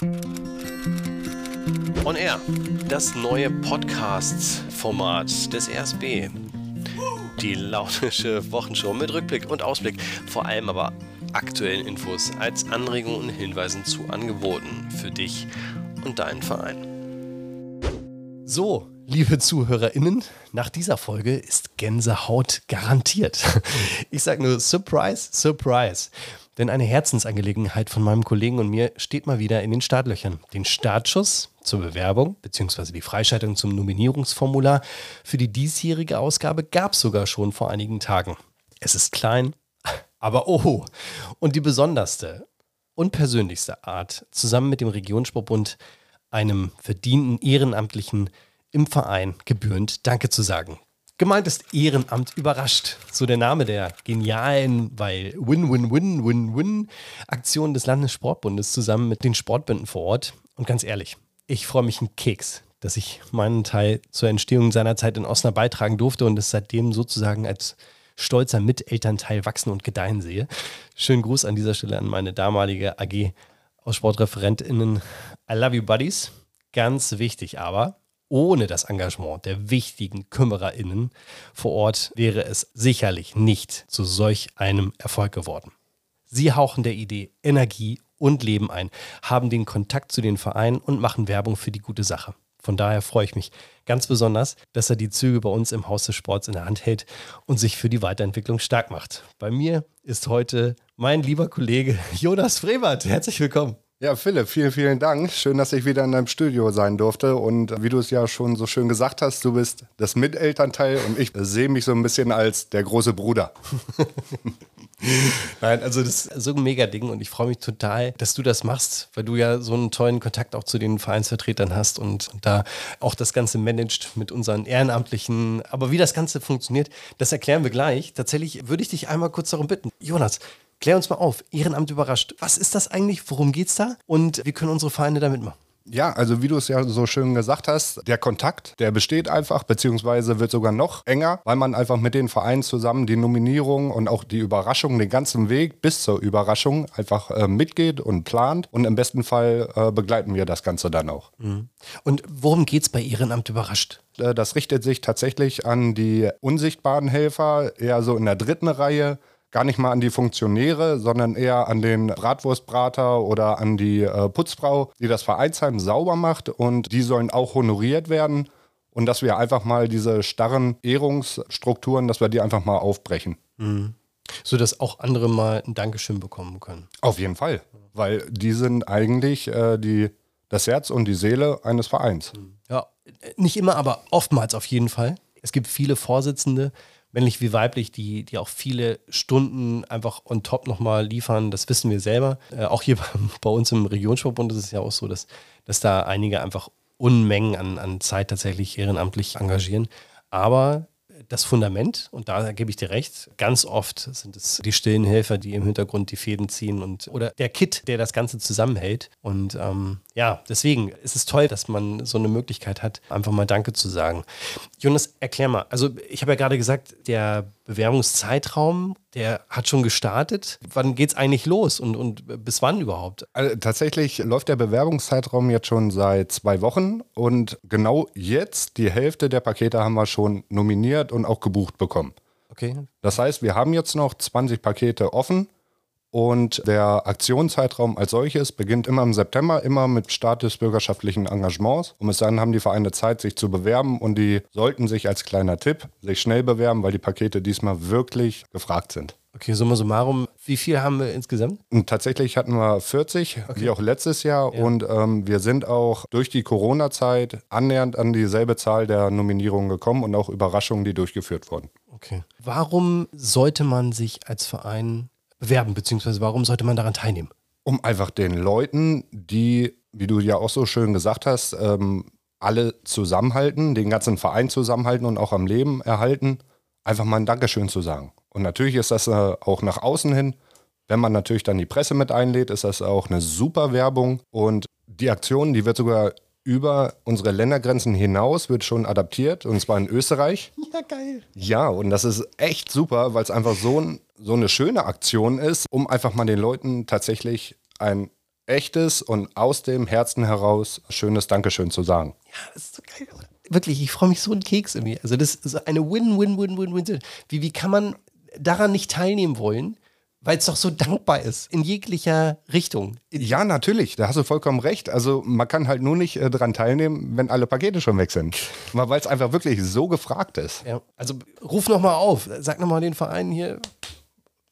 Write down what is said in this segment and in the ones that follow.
On Air, das neue Podcast-Format des RSB. Die launische Wochenshow mit Rückblick und Ausblick, vor allem aber aktuellen Infos als Anregungen und Hinweisen zu Angeboten für dich und deinen Verein. So, liebe ZuhörerInnen, nach dieser Folge ist Gänsehaut garantiert. Ich sage nur Surprise, Surprise. Denn eine Herzensangelegenheit von meinem Kollegen und mir steht mal wieder in den Startlöchern. Den Startschuss zur Bewerbung bzw. die Freischaltung zum Nominierungsformular für die diesjährige Ausgabe gab es sogar schon vor einigen Tagen. Es ist klein, aber oh, und die besonderste und persönlichste Art, zusammen mit dem Regionssportbund einem verdienten Ehrenamtlichen im Verein gebührend Danke zu sagen. Gemeint ist Ehrenamt überrascht. So der Name der genialen, weil Win-Win-Win-Win-Win-Aktion des Landessportbundes zusammen mit den Sportbünden vor Ort. Und ganz ehrlich, ich freue mich einen Keks, dass ich meinen Teil zur Entstehung seiner Zeit in Osnabrück beitragen durfte und es seitdem sozusagen als stolzer Mitelternteil wachsen und gedeihen sehe. Schönen Gruß an dieser Stelle an meine damalige AG aus SportreferentInnen. I love you, Buddies. Ganz wichtig aber, ohne das Engagement der wichtigen KümmererInnen vor Ort wäre es sicherlich nicht zu solch einem Erfolg geworden. Sie hauchen der Idee Energie und Leben ein, haben den Kontakt zu den Vereinen und machen Werbung für die gute Sache. Von daher freue ich mich ganz besonders, dass er die Züge bei uns im Haus des Sports in der Hand hält und sich für die Weiterentwicklung stark macht. Bei mir ist heute mein lieber Kollege Jonas Frevert. Herzlich willkommen. Ja, Philipp, vielen, vielen Dank. Schön, dass ich wieder in deinem Studio sein durfte. Und wie du es ja schon so schön gesagt hast, du bist das Mitelternteil und ich sehe mich so ein bisschen als der große Bruder. Nein, also das ist so ein Mega-Ding und ich freue mich total, dass du das machst, weil du ja so einen tollen Kontakt auch zu den Vereinsvertretern hast und, und da auch das Ganze managt mit unseren Ehrenamtlichen. Aber wie das Ganze funktioniert, das erklären wir gleich. Tatsächlich würde ich dich einmal kurz darum bitten. Jonas, Klär uns mal auf, Ehrenamt überrascht. Was ist das eigentlich? Worum geht's da? Und wie können unsere Vereine damit machen? Ja, also wie du es ja so schön gesagt hast, der Kontakt, der besteht einfach, beziehungsweise wird sogar noch enger, weil man einfach mit den Vereinen zusammen die Nominierung und auch die Überraschung, den ganzen Weg bis zur Überraschung einfach äh, mitgeht und plant. Und im besten Fall äh, begleiten wir das Ganze dann auch. Mhm. Und worum geht es bei Ehrenamt überrascht? Äh, das richtet sich tatsächlich an die unsichtbaren Helfer, eher so in der dritten Reihe gar nicht mal an die Funktionäre, sondern eher an den Bratwurstbrater oder an die äh, Putzfrau, die das Vereinsheim sauber macht und die sollen auch honoriert werden und dass wir einfach mal diese starren Ehrungsstrukturen, dass wir die einfach mal aufbrechen. Mhm. So dass auch andere mal ein Dankeschön bekommen können. Auf jeden Fall, weil die sind eigentlich äh, die, das Herz und die Seele eines Vereins. Ja, nicht immer, aber oftmals auf jeden Fall. Es gibt viele Vorsitzende, männlich wie weiblich, die, die auch viele Stunden einfach on top nochmal liefern. Das wissen wir selber. Äh, auch hier bei, bei uns im Regionssportbund ist es ja auch so, dass, dass da einige einfach Unmengen an, an Zeit tatsächlich ehrenamtlich engagieren. Aber das Fundament, und da gebe ich dir recht, ganz oft sind es die stillen Helfer, die im Hintergrund die Fäden ziehen und oder der Kit, der das Ganze zusammenhält. Und ähm, ja, deswegen ist es toll, dass man so eine Möglichkeit hat, einfach mal Danke zu sagen. Jonas, erklär mal. Also ich habe ja gerade gesagt, der Bewerbungszeitraum, der hat schon gestartet. Wann geht es eigentlich los und, und bis wann überhaupt? Also, tatsächlich läuft der Bewerbungszeitraum jetzt schon seit zwei Wochen und genau jetzt die Hälfte der Pakete haben wir schon nominiert und auch gebucht bekommen. Okay. Das heißt, wir haben jetzt noch 20 Pakete offen und der Aktionszeitraum als solches beginnt immer im September, immer mit Start des bürgerschaftlichen Engagements. Und bis dann haben die Vereine Zeit, sich zu bewerben und die sollten sich als kleiner Tipp sich schnell bewerben, weil die Pakete diesmal wirklich gefragt sind. Okay, summa summarum, wie viel haben wir insgesamt? Und tatsächlich hatten wir 40, okay. wie auch letztes Jahr. Ja. Und ähm, wir sind auch durch die Corona-Zeit annähernd an dieselbe Zahl der Nominierungen gekommen und auch Überraschungen, die durchgeführt wurden. Okay. Warum sollte man sich als Verein bewerben, beziehungsweise warum sollte man daran teilnehmen? Um einfach den Leuten, die, wie du ja auch so schön gesagt hast, ähm, alle zusammenhalten, den ganzen Verein zusammenhalten und auch am Leben erhalten, einfach mal ein Dankeschön zu sagen. Und natürlich ist das äh, auch nach außen hin. Wenn man natürlich dann die Presse mit einlädt, ist das auch eine super Werbung. Und die Aktion, die wird sogar über unsere Ländergrenzen hinaus, wird schon adaptiert, und zwar in Österreich. Ja, geil. Ja, und das ist echt super, weil es einfach so, ein, so eine schöne Aktion ist, um einfach mal den Leuten tatsächlich ein echtes und aus dem Herzen heraus schönes Dankeschön zu sagen. Ja, das ist so geil. Wirklich, ich freue mich so einen Keks irgendwie. Also das ist eine Win-Win-Win-Win-Win. Wie, wie kann man daran nicht teilnehmen wollen? Weil es doch so dankbar ist, in jeglicher Richtung. Ja, natürlich, da hast du vollkommen recht. Also man kann halt nur nicht äh, daran teilnehmen, wenn alle Pakete schon weg sind. Weil es einfach wirklich so gefragt ist. Ja, also ruf nochmal auf, sag nochmal den Verein hier,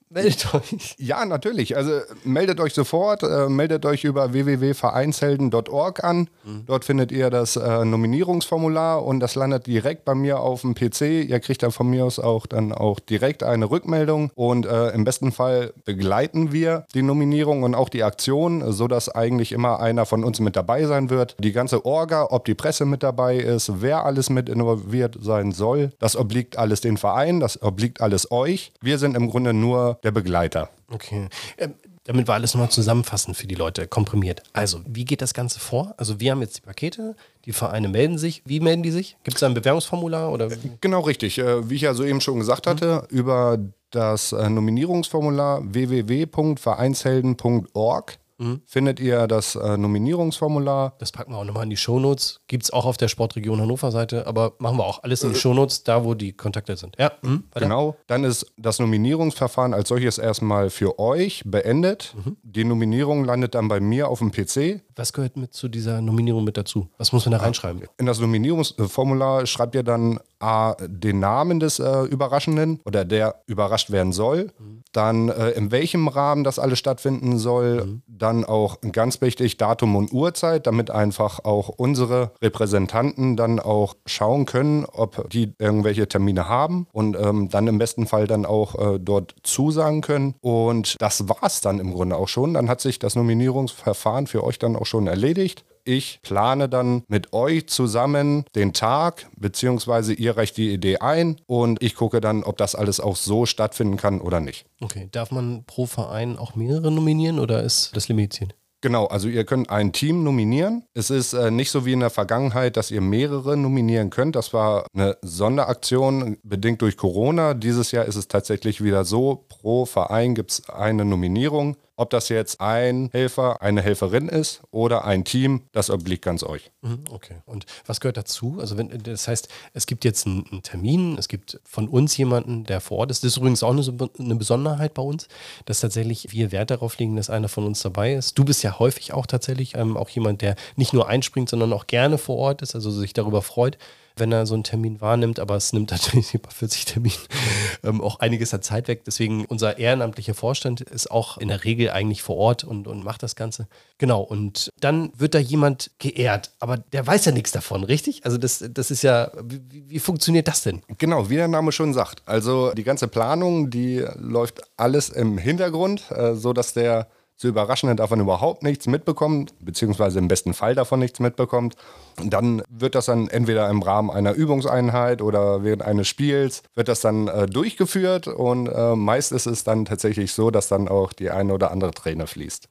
Meldet euch. Ja, natürlich. Also meldet euch sofort, äh, meldet euch über www.vereinshelden.org an. Mhm. Dort findet ihr das äh, Nominierungsformular und das landet direkt bei mir auf dem PC. Ihr kriegt dann von mir aus auch dann auch direkt eine Rückmeldung und äh, im besten Fall begleiten wir die Nominierung und auch die Aktion, sodass eigentlich immer einer von uns mit dabei sein wird. Die ganze Orga, ob die Presse mit dabei ist, wer alles mit involviert sein soll, das obliegt alles den Verein, das obliegt alles euch. Wir sind im Grunde nur der Begleiter. Okay. Ähm, damit wir alles nochmal zusammenfassen für die Leute, komprimiert. Also, wie geht das Ganze vor? Also, wir haben jetzt die Pakete, die Vereine melden sich. Wie melden die sich? Gibt es da ein Bewerbungsformular? Oder? Genau richtig. Äh, wie ich ja soeben schon gesagt hatte, mhm. über das äh, Nominierungsformular www.vereinshelden.org mhm. findet ihr das äh, Nominierungsformular. Das packen wir auch nochmal in die Shownotes. Gibt es auch auf der Sportregion Hannover Seite, aber machen wir auch alles in die äh. Shownotes, da wo die Kontakte sind. Ja, mhm. genau. Dann ist das Nominierungsverfahren als solches erstmal für euch beendet. Mhm. Die Nominierung landet dann bei mir auf dem PC. Was gehört mit zu dieser Nominierung mit dazu? Was muss man da reinschreiben? In das Nominierungsformular schreibt ihr dann A, den Namen des äh, Überraschenden oder der überrascht werden soll. Mhm. Dann äh, in welchem Rahmen das alles stattfinden soll. Mhm. Dann auch ganz wichtig Datum und Uhrzeit, damit einfach auch unsere Repräsentanten dann auch schauen können, ob die irgendwelche Termine haben und ähm, dann im besten Fall dann auch äh, dort zusagen können. Und das war es dann im Grunde auch schon. Dann hat sich das Nominierungsverfahren für euch dann auch schon erledigt ich plane dann mit euch zusammen den Tag, beziehungsweise ihr reicht die Idee ein und ich gucke dann, ob das alles auch so stattfinden kann oder nicht. Okay, darf man pro Verein auch mehrere nominieren oder ist das limitiert? Genau, also ihr könnt ein Team nominieren. Es ist äh, nicht so wie in der Vergangenheit, dass ihr mehrere nominieren könnt. Das war eine Sonderaktion bedingt durch Corona. Dieses Jahr ist es tatsächlich wieder so, pro Verein gibt es eine Nominierung. Ob das jetzt ein Helfer, eine Helferin ist oder ein Team, das obliegt ganz euch. Mhm, okay. Und was gehört dazu? Also wenn, das heißt, es gibt jetzt einen, Termin, es gibt von uns jemanden, der vor Ort ist. Das ist übrigens auch eine, eine Besonderheit bei uns, dass tatsächlich wir Wert darauf legen, dass einer von uns dabei ist. Du bist ja häufig auch tatsächlich ähm, auch jemand, der nicht nur einspringt, sondern auch gerne vor Ort ist, also sich darüber freut wenn er so einen Termin wahrnimmt, aber es nimmt natürlich über 40 Termine ähm, auch einiges an Zeit weg. Deswegen unser ehrenamtlicher Vorstand ist auch in der Regel eigentlich vor Ort und, und macht das Ganze. Genau, und dann wird da jemand geehrt, aber der weiß ja nichts davon, richtig? Also das, das ist ja, wie, wie funktioniert das denn? Genau, wie der Name schon sagt. Also die ganze Planung, die läuft alles im Hintergrund, äh, so dass der zu Überraschenden davon überhaupt nichts mitbekommt, beziehungsweise im besten Fall davon nichts mitbekommt. Dann wird das dann entweder im Rahmen einer Übungseinheit oder während eines Spiels wird das dann äh, durchgeführt und äh, meist ist es dann tatsächlich so, dass dann auch die eine oder andere Träne fließt.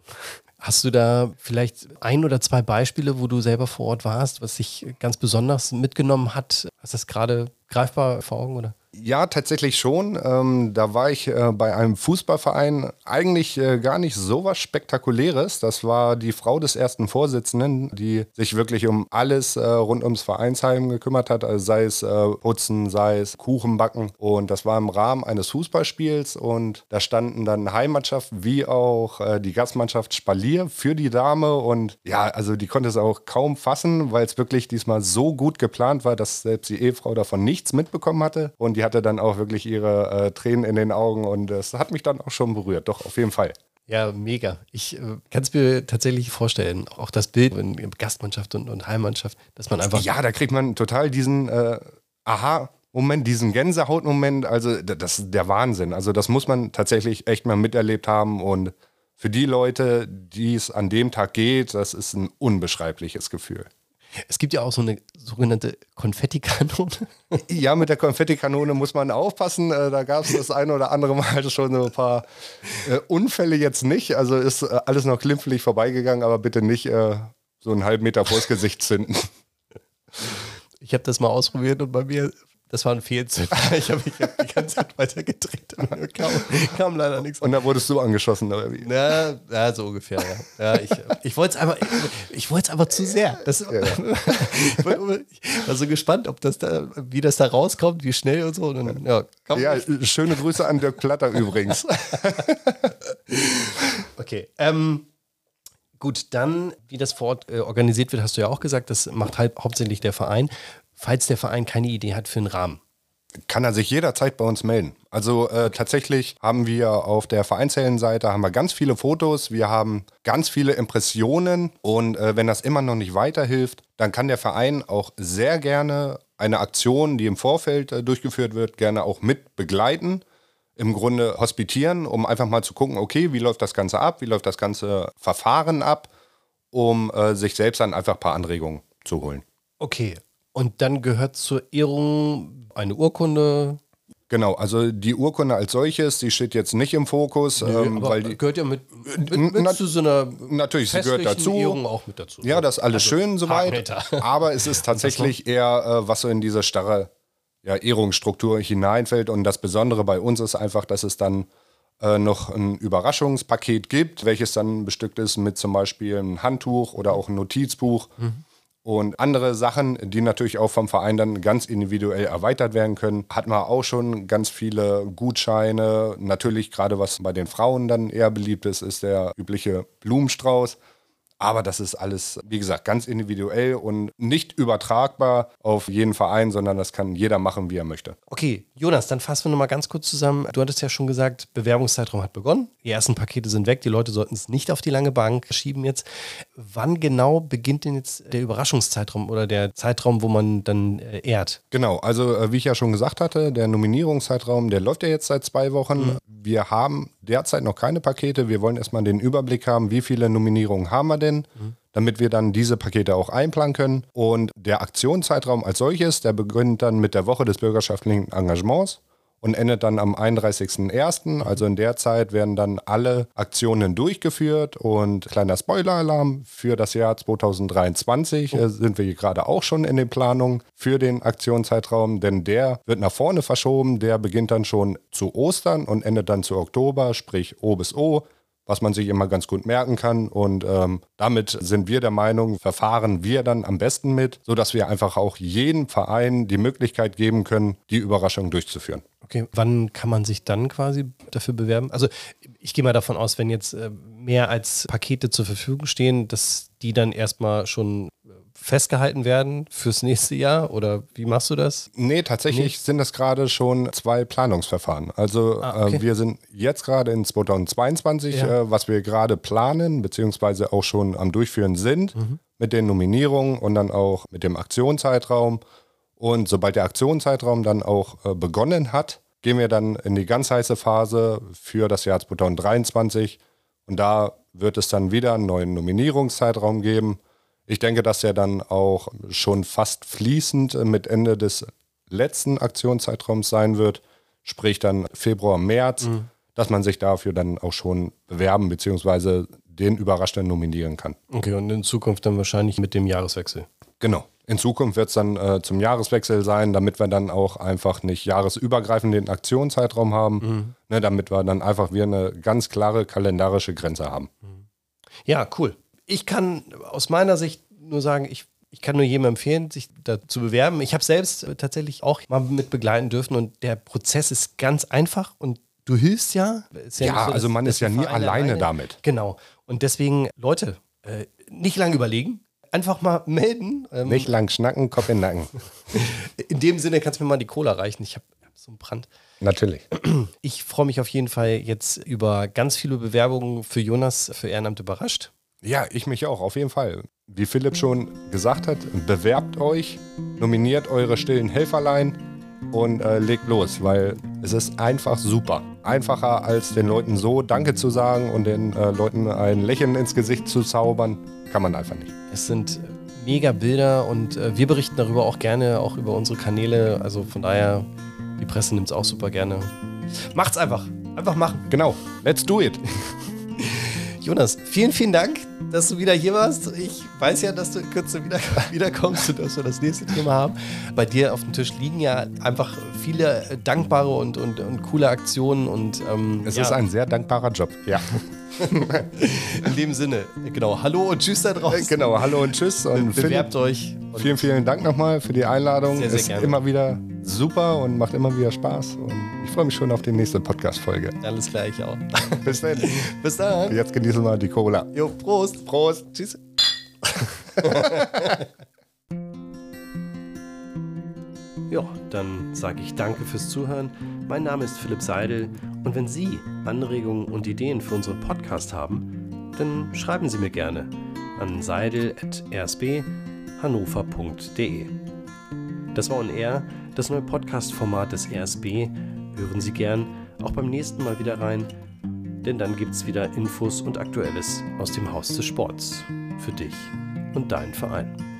Hast du da vielleicht ein oder zwei Beispiele, wo du selber vor Ort warst, was sich ganz besonders mitgenommen hat? Hast du das gerade greifbar vor Augen oder? Ja, tatsächlich schon. Ähm, da war ich äh, bei einem Fußballverein eigentlich äh, gar nicht so was Spektakuläres. Das war die Frau des ersten Vorsitzenden, die sich wirklich um alles äh, rund ums Vereinsheim gekümmert hat, also sei es äh, Putzen, sei es Kuchen backen. Und das war im Rahmen eines Fußballspiels und da standen dann Heimmannschaft wie auch äh, die Gastmannschaft Spalier für die Dame. Und ja, also die konnte es auch kaum fassen, weil es wirklich diesmal so gut geplant war, dass selbst die Ehefrau davon nichts mitbekommen hatte. Und die hatte dann auch wirklich ihre äh, Tränen in den Augen und das hat mich dann auch schon berührt. Doch, auf jeden Fall. Ja, mega. Ich äh, kann es mir tatsächlich vorstellen, auch das Bild in, in Gastmannschaft und, und Heimmannschaft, dass man einfach. Ja, da kriegt man total diesen äh, Aha. Moment, diesen Gänsehautmoment, also das ist der Wahnsinn. Also das muss man tatsächlich echt mal miterlebt haben und für die Leute, die es an dem Tag geht, das ist ein unbeschreibliches Gefühl. Es gibt ja auch so eine sogenannte Konfettikanone. Ja, mit der Konfettikanone muss man aufpassen. Äh, da gab es das eine oder andere Mal schon so ein paar äh, Unfälle jetzt nicht. Also ist äh, alles noch glimpflich vorbeigegangen, aber bitte nicht so einen halben Meter vors Gesicht zünden. Ich habe das mal ausprobiert und bei mir das war ein Fehlzünder. Ich habe mich hab die ganze Zeit weiter gedreht und kam, kam leider nichts. Und da wurdest du angeschossen, oder wie? Na, ja, so ungefähr, ja. ja ich ich wollte es aber, ich, ich wollte es aber zu sehr. Das, ich, war so gespannt, ob das da, wie das da rauskommt, wie schnell und so. Und dann, ja, ja schöne Grüße an Dirk Platter übrigens. okay. Ähm, gut, dann, wie das vor Ort äh, organisiert wird, hast du ja auch gesagt, das macht halt hauptsächlich der Verein falls der Verein keine Idee hat für einen Rahmen? Kann er sich jederzeit bei uns melden. Also äh, tatsächlich haben wir auf der Vereinsheldenseite haben wir ganz viele Fotos, wir haben ganz viele Impressionen und äh, wenn das immer noch nicht weiterhilft, dann kann der Verein auch sehr gerne eine Aktion, die im Vorfeld äh, durchgeführt wird, gerne auch mit begleiten. Im Grunde hospitieren, um einfach mal zu gucken, okay, wie läuft das Ganze ab, wie läuft das ganze Verfahren ab, um äh, sich selbst dann einfach ein paar Anregungen zu holen. Okay, und dann gehört zur Ehrung eine Urkunde. Genau, also die Urkunde als solches, die steht jetzt nicht im Fokus, Nö, ähm, weil die gehört ja mit, mit, mit na, zu so einer natürlich, sie gehört dazu. Ehrung auch mit dazu. Ja, das ist alles also schön soweit, aber es ist tatsächlich eher äh, was so in diese starre ja, Ehrungsstruktur hineinfällt und das Besondere bei uns ist einfach, dass es dann äh, noch ein Überraschungspaket gibt, welches dann bestückt ist mit zum Beispiel einem Handtuch oder auch ein Notizbuch. Mhm und andere Sachen, die natürlich auch vom Verein dann ganz individuell erweitert werden können. Hat man auch schon ganz viele Gutscheine. Natürlich gerade was bei den Frauen dann eher beliebt ist, ist der übliche Blumenstrauß. Aber das ist alles, wie gesagt, ganz individuell und nicht übertragbar auf jeden Verein, sondern das kann jeder machen, wie er möchte. Okay, Jonas, dann fassen wir nochmal ganz kurz zusammen. Du hattest ja schon gesagt, Bewerbungszeitraum hat begonnen. Die ersten Pakete sind weg. Die Leute sollten es nicht auf die lange Bank schieben jetzt. Wann genau beginnt denn jetzt der Überraschungszeitraum oder der Zeitraum, wo man dann äh, ehrt? Genau, also äh, wie ich ja schon gesagt hatte, der Nominierungszeitraum, der läuft ja jetzt seit zwei Wochen. Mhm. Wir haben derzeit noch keine Pakete. Wir wollen erstmal den Überblick haben, wie viele Nominierungen haben wir denn, mhm. damit wir dann diese Pakete auch einplanen können. Und der Aktionszeitraum als solches, der beginnt dann mit der Woche des bürgerschaftlichen Engagements und endet dann am 31.01. Also in der Zeit werden dann alle Aktionen durchgeführt und kleiner Spoiler-Alarm für das Jahr 2023 oh. äh, sind wir gerade auch schon in den Planungen für den Aktionszeitraum, denn der wird nach vorne verschoben. Der beginnt dann schon zu Ostern und endet dann zu Oktober, sprich O bis O was man sich immer ganz gut merken kann. Und ähm, damit sind wir der Meinung, verfahren wir dann am besten mit, sodass wir einfach auch jedem Verein die Möglichkeit geben können, die Überraschung durchzuführen. Okay, wann kann man sich dann quasi dafür bewerben? Also ich gehe mal davon aus, wenn jetzt äh, mehr als Pakete zur Verfügung stehen, dass die dann erstmal schon festgehalten werden fürs nächste Jahr oder wie machst du das? Nee, tatsächlich nee. sind das gerade schon zwei Planungsverfahren. Also ah, okay. äh, wir sind jetzt gerade in 2022, ja. äh, was wir gerade planen, beziehungsweise auch schon am Durchführen sind mhm. mit den Nominierungen und dann auch mit dem Aktionszeitraum. Und sobald der Aktionszeitraum dann auch äh, begonnen hat, gehen wir dann in die ganz heiße Phase für das Jahr 2023. Und da wird es dann wieder einen neuen Nominierungszeitraum geben. Ich denke, dass er dann auch schon fast fließend mit Ende des letzten Aktionszeitraums sein wird, sprich dann Februar, März, mhm. dass man sich dafür dann auch schon bewerben bzw. den Überraschter nominieren kann. Okay, und in Zukunft dann wahrscheinlich mit dem Jahreswechsel. Genau. In Zukunft wird es dann äh, zum Jahreswechsel sein, damit wir dann auch einfach nicht jahresübergreifend den Aktionszeitraum haben, mhm. ne, damit wir dann einfach wir eine ganz klare kalendarische Grenze haben. Ja, cool ich kann aus meiner Sicht nur sagen, ich, ich kann nur jedem empfehlen, sich da zu bewerben. Ich habe selbst tatsächlich auch mal mit begleiten dürfen und der Prozess ist ganz einfach und du hilfst ja. ja, ja so, also man ist ja nie alleine, alleine, damit. Genau. Und deswegen, Leute, äh, nicht lange überlegen. Einfach mal melden. Ähm, nicht lang schnacken, Kopf in den Nacken. in dem Sinne kannst du mir mal die Cola reichen. Ich habe hab so einen Brand. Natürlich. Ich freue mich auf jeden Fall jetzt über ganz viele Bewerbungen für Jonas für Ehrenamt überrascht. Ja, ich mich auch, auf jeden Fall. Wie Philipp schon gesagt hat, bewerbt euch, nominiert eure stillen Helferlein und äh, legt los, weil es ist einfach super. Einfacher als den Leuten so Danke zu sagen und den äh, Leuten ein Lächeln ins Gesicht zu zaubern, kann man einfach nicht. Es sind mega Bilder und äh, wir berichten darüber auch gerne, auch über unsere Kanäle. Also von daher, die Presse nimmt es auch super gerne. Macht's einfach. Einfach machen. Genau. Let's do it. Jonas, vielen, vielen Dank, dass du wieder hier warst. Ich weiß ja, dass du in Kürze wieder, wiederkommst und dass wir das nächste Thema haben. Bei dir auf dem Tisch liegen ja einfach viele dankbare und, und, und coole Aktionen. Und, ähm, Es ja, ist ein sehr dankbarer Job. Ja. in dem Sinne, genau. Hallo und tschüss da draußen. genau, hallo und tschüss. Und Bewerbt euch. Und vielen, vielen Dank nochmal für die Einladung. Sehr, sehr ist gerne. immer wieder super und macht immer wieder Spaß. Und ich freue mich schon auf die nächste Podcast-Folge. alles gleich auch. Bis dann. Bis dann. Jetzt genießen wir die Cola. Jo, Prost. Prost. Tschüss. ja, dann sage ich danke fürs Zuhören. Mein Name ist Philipp Seidel und wenn Sie Anregungen und Ideen für unseren Podcast haben, dann schreiben Sie mir gerne an seidel.rsbhannover.de. Das war On Air, das neue Podcast-Format des RSB. Hören Sie gern auch beim nächsten Mal wieder rein, denn dann gibt's wieder Infos und Aktuelles aus dem Haus des Sports für dich und deinen Verein.